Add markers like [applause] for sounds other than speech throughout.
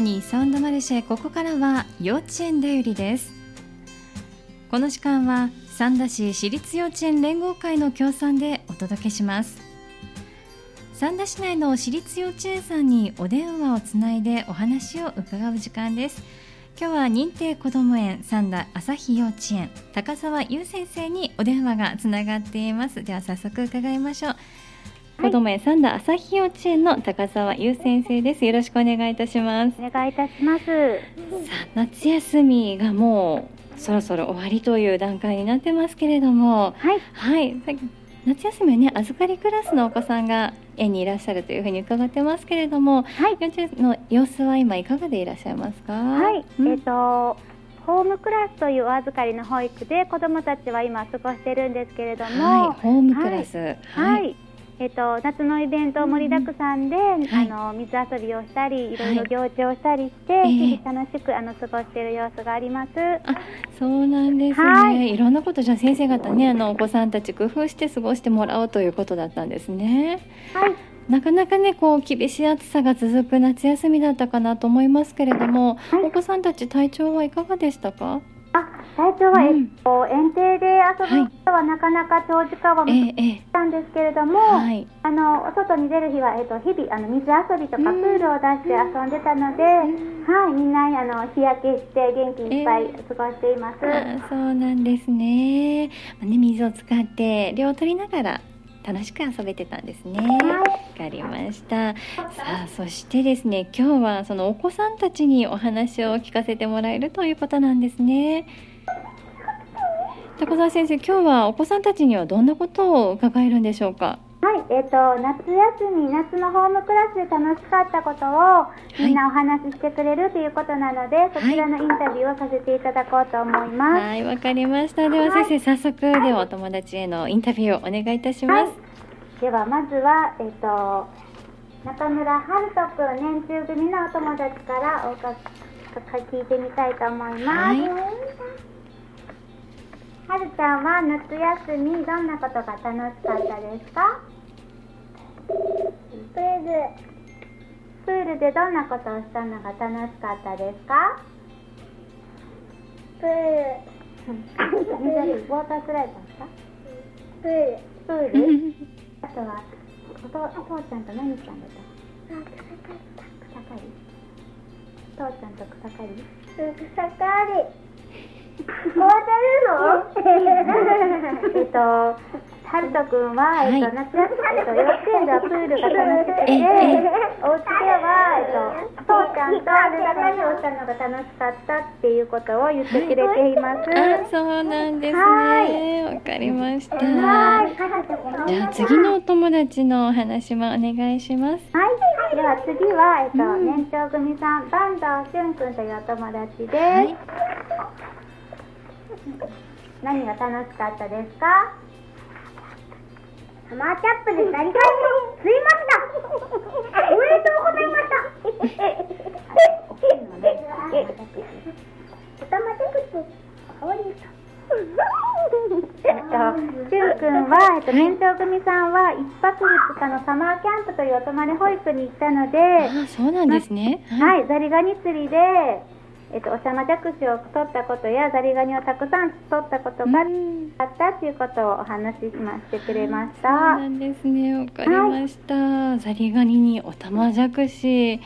ハニーサウンドマルシェここからは幼稚園だよりです。この時間は三田市私立幼稚園連合会の協賛でお届けします。三田市内の私立幼稚園さんにお電話をつないでお話を伺う時間です。今日は認定こども園三田朝日幼稚園高澤優先生にお電話がつながっています。では早速伺いましょう。子ども園三田朝日幼稚園の高澤優先生です。よろしくお願いいたします。お願いいたします。さあ、夏休みがもうそろそろ終わりという段階になってますけれども、はい、はい、夏休みはね預かりクラスのお子さんが園にいらっしゃるというふうに伺ってますけれども、はい、幼稚園の様子は今いかがでいらっしゃいますか。はい、うん、えっ、ー、と。ホームクラスというお預かりの保育で子どもたちは今過ごしているんですけれども、はい、ホームクラス、はい、はいえっと、夏のイベント盛りだくさんで、うんあの水遊びをしたりい。ろいろ行事をしたりして、はい、日々楽しくあの過ごしている様子があります。あそうなんですね、はい、いろんなことじゃ先生方ねあのお子さんたち工夫して過ごしてもらおうということだったんですね。はい。なかなかねこう厳しい暑さが続く夏休みだったかなと思いますけれども、はい、お子さんたち体調はいかがでしたか？あ最初は、うん、えっと、園庭で遊ぶ人はなかなか長時間は難しったんですけれども、はい、あのお外に出る日は、えっと、日々あの水遊びとかプールを出して遊んでたので、はい、みんなあの日焼けして元気いっぱい過ごしています。えー、そうなんですね。ね水を使って量を取りながら楽しく遊べてたんですね。わかりました。さあ、そしてですね、今日はそのお子さんたちにお話を聞かせてもらえるということなんですね。高澤先生、今日はお子さんたちにはどんなことを伺えるんでしょうか？はい、えっ、ー、と夏休み夏のホームクラスで楽しかったことをみんなお話ししてくれるということなので、はい、そちらのインタビューをさせていただこうと思います。はい、わかりました。では先生、早速ではお友達へのインタビューをお願いいたします。はい、ではまずはえっ、ー、と中村春人君年中組のお友達からおか聞いてみたいと思います。はるちゃんは夏休みどんなことが楽しかったですか？プールプールでどんなことをしたのが楽しかったですか？プール緑ウォータースライダーですか？プール。プール？あとはお父お父ちゃんと何したんだった？草刈り。父ちゃんと草刈り？草刈りえっと、[laughs] はるとくんは、えっと、夏休みと幼稚園ではプールが楽しくて、お家では、えっと、父ちゃんとあれが何をしたのが楽しかったっていうことを言ってくれています。あ、そうなんですね。わかりました。じゃあ、次のお友達のお話もお願いします。はい。では次は、えっと、年長組さん、坂東俊くんというお友達です。何が楽しかったですか？サマーキャップでザリガニを吸いましたおめでとうございました。おたまで口おりとえっと、しゅうくんは、えっと、年長組さんは一泊二日のサマーキャンプというお泊まり保育に行ったので、あそうなんですね。はい、ザリガニ釣りで、えっと、おしゃまじゃくしを取ったことやザリガニをたくさん取ったことがあったということをお話ししましてくれました。そうなんですね。わかりました。はい、ザリガニにおたまじゃくし、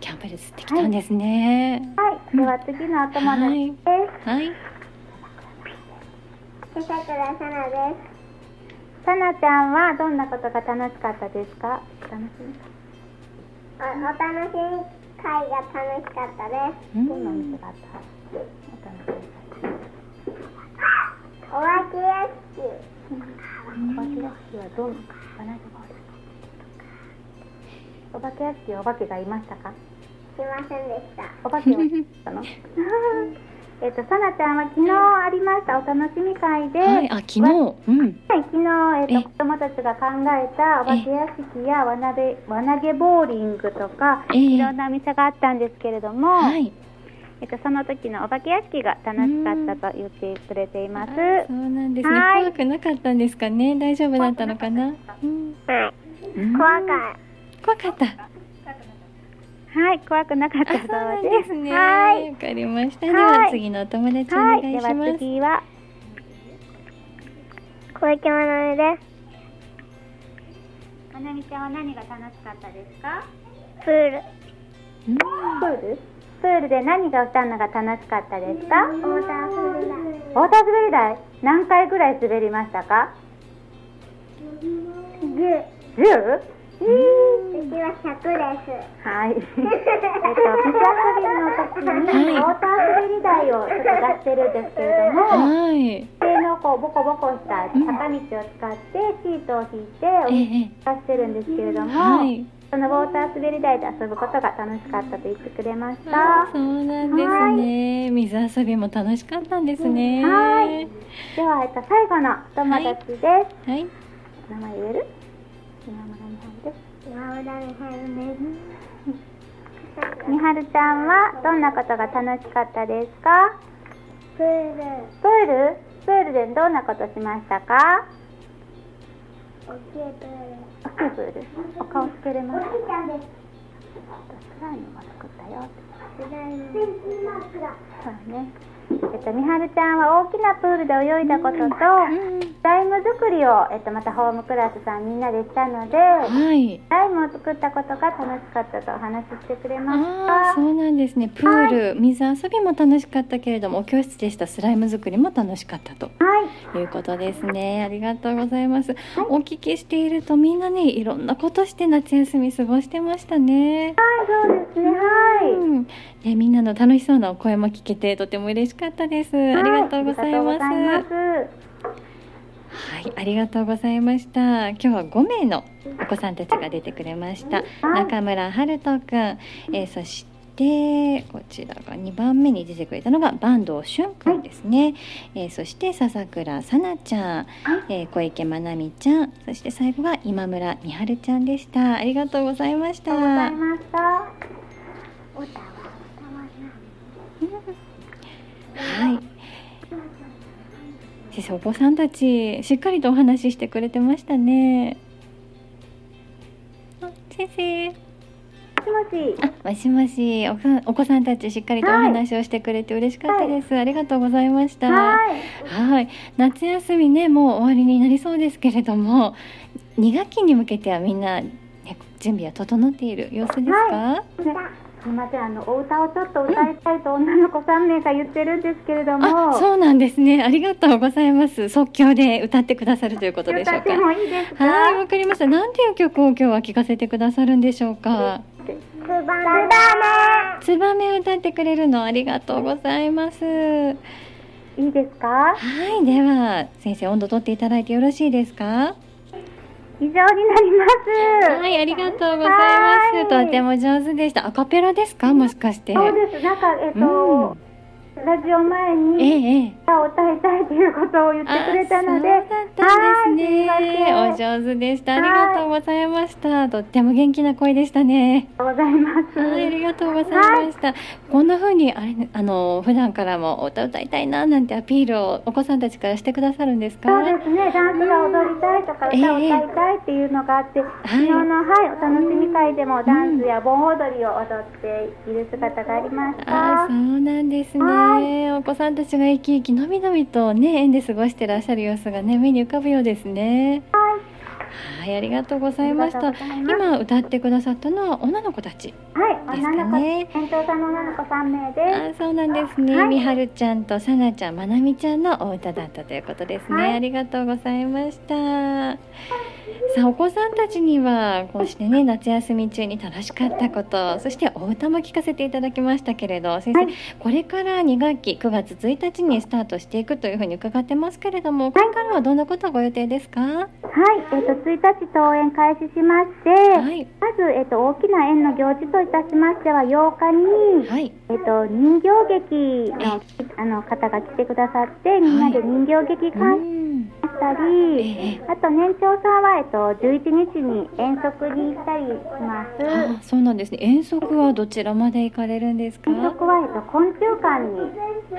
キャンプで釣ってきたんですね。はい。はい、では次のお友達です。はい。さくらさなです。さなちゃんはどんなことが楽しかったですか？楽しみ。お楽しみ。会が楽しかったです。どんな店があったお化け屋敷。お化け屋敷はどんなお化け屋敷お化けがいましたか？いませんでした。お化けはたの？[laughs] えっと、さなちゃんは昨日ありましたお楽しみ会で、はい、あ昨日、うん、はい、昨日、えっと、子供たちが考えたお化け屋敷や輪投げ輪投げボーリングとか、いろんなお店があったんですけれども、はい、えっと、その時のお化け屋敷が楽しかったと言ってくれています。そうなんですね、怖くなかったんですか？ね。大丈夫だったのかな？うん、怖かった。怖かった。はい、怖くなかったあそうです。ね。はい。わかりました。はいでは次のお友達おはい、願いします。次は小池まなみです。まなみちゃんは何が楽しかったですか？プール。うんプール？プールで何が歌うのが楽しかったですか？ウォーター滑り台。ウォーター滑り台何回ぐらい滑りましたか？十。十？次は100です。はい。えっと、水遊びの時に、ウォーター滑り台をちょっと出してるんですけれども、はい。手のこうボコボコした坂道を使ってシートを引いてええ出してるんですけれども、はい。そのウォーター滑り台で遊ぶことが楽しかったと言ってくれましあた。そうなんですね。水遊びも楽しかったんですね。はいでは、えっと、最後のお友達です。はい。名前言える？今村 [laughs] みはるちゃんはどんなことが楽しかったですか？プール。プールプールでどんなことしましたか？大きいプール。大きいプールお顔つけれますおじいちゃんです。スライムも作ったよスライム。そうねえっと、みはるちゃんは大きなプールで泳いだことと、ライム作りを、えっと、またホームクラスさんみんなでしたので、はい。スライムを作ったことが楽しかったとお話ししてくれました。そうなんですね。プール、水遊びも楽しかったけれども、お教室でしたスライム作りも楽しかったとはい。いうことですね。ありがとうございます。お聞きしていると、みんなね、いろんなことして夏休み過ごしてましたね。はい、そうですね。はい。うん、ね、みんなの楽しそうなお声も聞けてとても嬉しかったです。ありがとうございます。はいありがとうございますはい、ありがとうございました。今日は5名のお子さんたちが出てくれました。中村春人くん、えーそしてこちらが2番目に出てくれたのが坂東俊くんですね。えーそして笹倉さなちゃん、えー小池まなみちゃん、そして最後が今村美春ちゃんでした。ありがとうございましありがとうございた。はい。はい。先生お子さんたちしっかりとお話ししてくれてましたね。あ先生。もしもし。あ、もしもし、お子さんたちしっかりとお話をしてくれて嬉しかったです。ありがとうございました。はい。はい、夏休みね、もう終わりになりそうですけれども、2学期に向けてはみんな、ね、準備は整っている様子ですか？ねすみません、あのお歌をちょっと歌いたいと女の子3名が言ってるんですけれども、あ、そうなんですね。ありがとうございます。即興で歌ってくださるということでしょうか歌って。もいいですか？はい、わかりました。なんていう曲を今日は聴かせてくださるんでしょうか？ツバメ。ツバメを歌ってくれるのありがとうございます。はいいですか？い、では先生温度取っていただいてよろしいですか？以上になります。はい、ありがとうございます。はいとっても上手でした。アカペラですか、もしかして。そうです。なんかえっと、ラジオ前えにえ、えいうことを言ってくれたので、あそうだったんですね。はいお上手でした。ありがとうございました。とっても元気な声でしたね。ありがとうございます。はい、ありがとうございました。こんな風にあれねあの普段からもお歌歌いたいななんてアピールをお子さんたちからしてくださるんですか？そうですね、ダンスが踊りたいとか歌を歌いたいっていうのがあって、昨日の、はい、お楽しみ会でもダンスや盆踊りを踊っている姿がありました。あーそうなんですね、はお子さんたちが生き生きのびのびとね園で過ごしてらっしゃる様子がね目に浮かぶようですね。はい。ありがとうございました。今歌ってくださったのは女の子たち。はい、ですか女の子、ね店長さんの女の子3名あです。ーそうなんですね、はい。みはるちゃんとさなちゃんまなみちゃんのお歌だったということですね、はい。ありがとうございましたさあお子さんたちにはこうしてね夏休み中に楽しかったことそしてお歌も聞かせていただきましたけれど先生、はい。これから2学期9月1日にスタートしていくというふうに伺ってますけれどもこれからはどんなことをご予定ですか？はい、えっ、と、1日登園開始しまして、はい。まず、えっ、と、大きな園の行事といたしましては、8日に、はいえっと、人形劇のあの方が来てくださって、みんなで人形劇う鑑んしたり、ええあと年長さんは、えっと、11日に遠足に行ったりします。あそうなんですね遠足はどちらまで行かれるんですか？遠足は、えっと、昆虫館に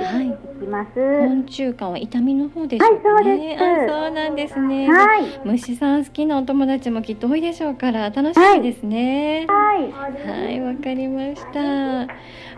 はい行きます。昆虫館は痛みの方でしょうかね。はいそうですあ、そうなんですね。はい。虫さん好きなお友達もきっと多いでしょうから楽しみですね。はい。はい。はい、わかりました。あ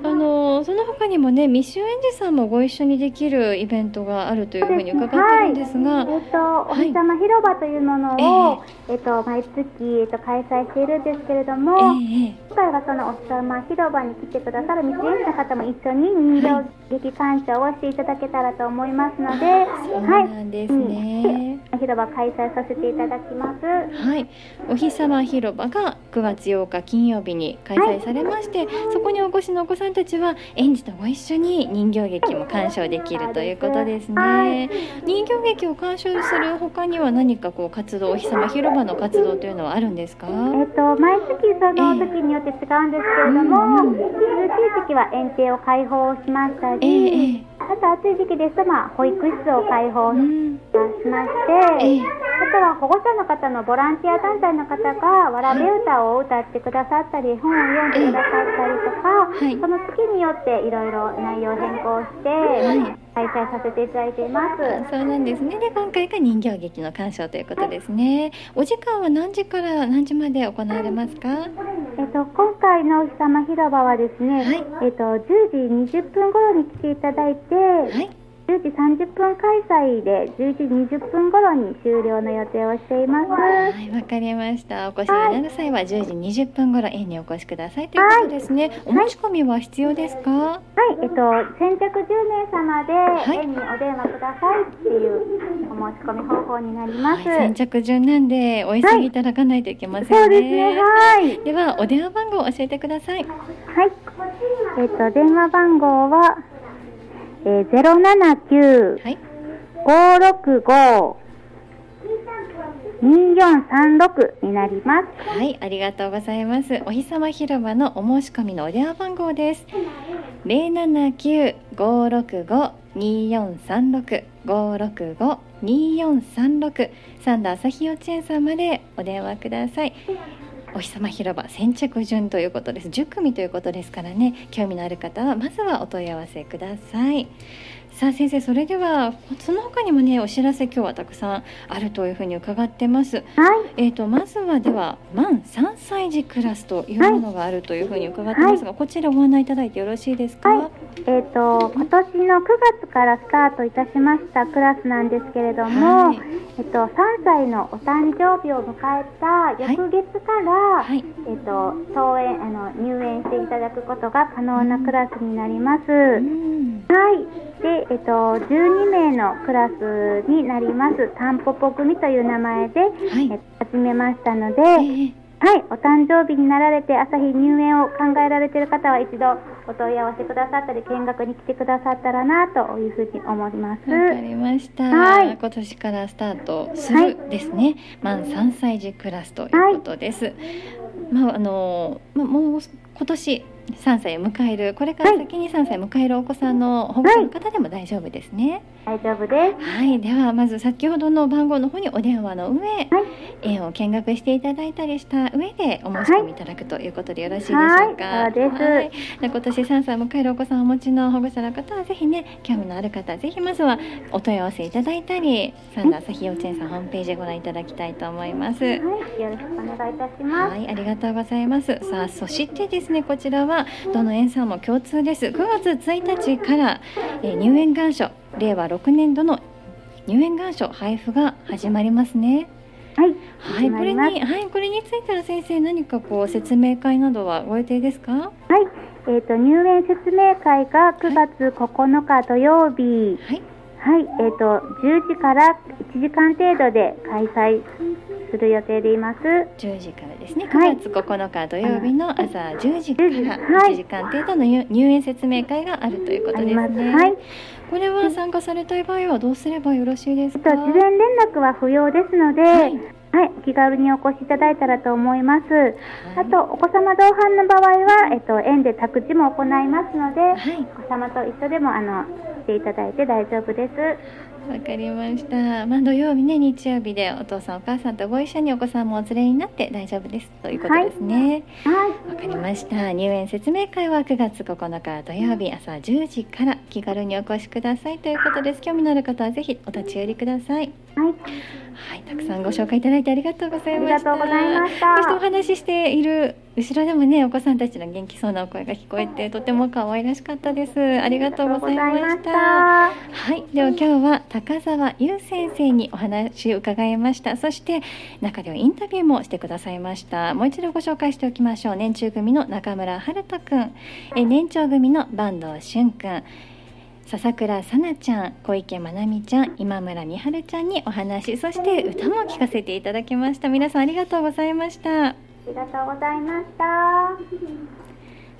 のその他にもね、未就園児さんもご一緒にできるイベントがあるというふうに伺ってるんですが、えっと、お日様広場というものを、えっと、毎月、えっと、開催しているんですけれども、ええ今回はそのお日様広場に来てくださる未成年の方も一緒に人形劇鑑賞をしていただけたらと思いますので、そうはい。なんですね。うん広場開催させていただきます。はい、お日様広場が9月8日金曜日に開催されまして、そこにお越しのお子さんたちは園児とご一緒に人形劇も鑑賞できるということですね。はい人形劇を鑑賞する他には何かこう活動、お日様広場の活動というのはあるんですか？えっと、毎月その時によって違うんですけれども、うんうん涼しい時期は園庭を開放しましたえり、えあと暑い時期ですと、まあ、保育室を開放しうん、まして、ええ。あとは保護者の方のボランティア団体の方がわらべ歌を歌ってくださったり、本を読んでくださったりとか、はい。その月によっていろいろ内容変更して、い開催させていただいています。そうなんですね。で今回が人形劇の鑑賞ということですね。お時間は何時から何時まで行われますか？えっと、今回のお日様広場はですね、はいえっと、10時20分頃に来ていただいて、はい。10時30分開催で11時20分頃に終了の予定をしています。はい、わかりました。お越しになる際は10時20分頃園にお越しくださいということですね。お申し込みは必要ですか？はい、えっと、先着10名様でい園にお電話くださいっていうお申し込み方法になります。はい、先着順なんでお急ぎいただかないといけませんね。そうですね、はい。ではお電話番号を教えてください。はい。えっと、電話番号は、えー、079はい。565 2436になります。はい、ありがとうございます。お日様広場のお申し込みのお電話番号です。零七九五六五二四三六五六五二四三六三田朝日幼稚園さんまでお電話ください。お日様広場先着順ということです。10組ということですからね、興味のある方はまずはお問い合わせください。さあ先生それではその他にもねお知らせ今日はたくさんあるというふうに伺ってます。はい。えー、とまずはでは満3歳児クラスというものがあるというふうに伺ってますが、こちらご案内いただいてよろしいですか、はいえっ、と、今年の9月からスタートいたしましたクラスなんですけれども、はい。えっと、3歳のお誕生日を迎えた翌月から、はい。えっと、登園、あの、入園していただくことが可能なクラスになります。うん。はい。で、えっと、12名のクラスになります。タンポポ組という名前で、はい。え始めましたので、えーはい、お誕生日になられて朝日入園を考えられている方は一度お問い合わせくださったり見学に来てくださったらなというふうに思います。わかりました、はい。今年からスタートすはい。るですね、満3歳児クラスということです、まああのまあもう今年3歳を迎えるこれから先に3歳を迎えるお子さんの保護者の方でも大丈夫ですね。大丈夫です。はい、ではまず先ほどの番号の方にお電話の上、はい、園を見学していただいたりした上でお申し込みいただくということでよろしいでしょうか。はい。そうです。はい。で今年3歳を迎えるお子さんをお持ちの保護者の方はぜひね興味のある方はぜひまずはお問い合わせいただいたりサンダー朝日幼稚園さんホームページご覧いただきたいと思います。はい、よろしくお願いいたします。はい、ありがとうございます。さあ、そしてですね、こちらはどの園さんも共通です。9月1日から、えー入園願書令和6年度の入園願書配布が始まりますね。はい、はい、これに、はい、これについては先生何かこう説明会などはご予定ですか？はい、えっ、と入園説明会が9月9日土曜日、はい、はい、えっ、と10時から1時間程度で開催する予定でいます。10時からですね。はい9月9日土曜日の朝10時からはい1時間程度の入入園説明会があるということです。ね。はい。これは参加されたい場合はどうすればよろしいですか？えっと、事前連絡は不要ですので、ははいい、気軽にお越しいただいたらと思います。あと、お子様同伴の場合は、えっと、園で託児も行いますので、はいお子様と一緒でも、あの、来ていただいて大丈夫です。わかりました。まあ土曜日ね日曜日でお父さんお母さんとご一緒にお子さんもお連れになって大丈夫ですということですね。はい。わかりました。入園説明会は9月9日土曜日朝10時から気軽にお越しくださいということです。興味のある方はぜひお立ち寄りください。はい。はい、たくさんご紹介いただいてありがとうございました。ありがとうございましたそしてお話ししている後ろでもね、お子さんたちの元気そうなお声が聞こえて、とても可愛らしかったです。ありがとうございました。はい、では今日は高澤優先生にお話を伺いました。そして中ではインタビューもしてくださいました。もう一度ご紹介しておきましょう。年中組の中村春人くん、え年長組の坂東俊くん。笹倉さなちゃん、小池まなみちゃん、今村美春ちゃんにお話、そして歌も聞かせていただきました。皆さんありがとうございました。ありがとうございました。あ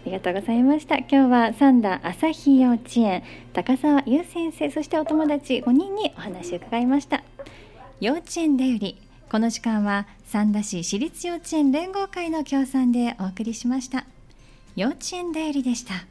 りがとうございました。今日は三田朝日幼稚園高澤優先生そしてお友達5人にお話を伺いました。幼稚園だよりこの時間は三田市私立幼稚園連合会の協賛でお送りしました。幼稚園だよりでした。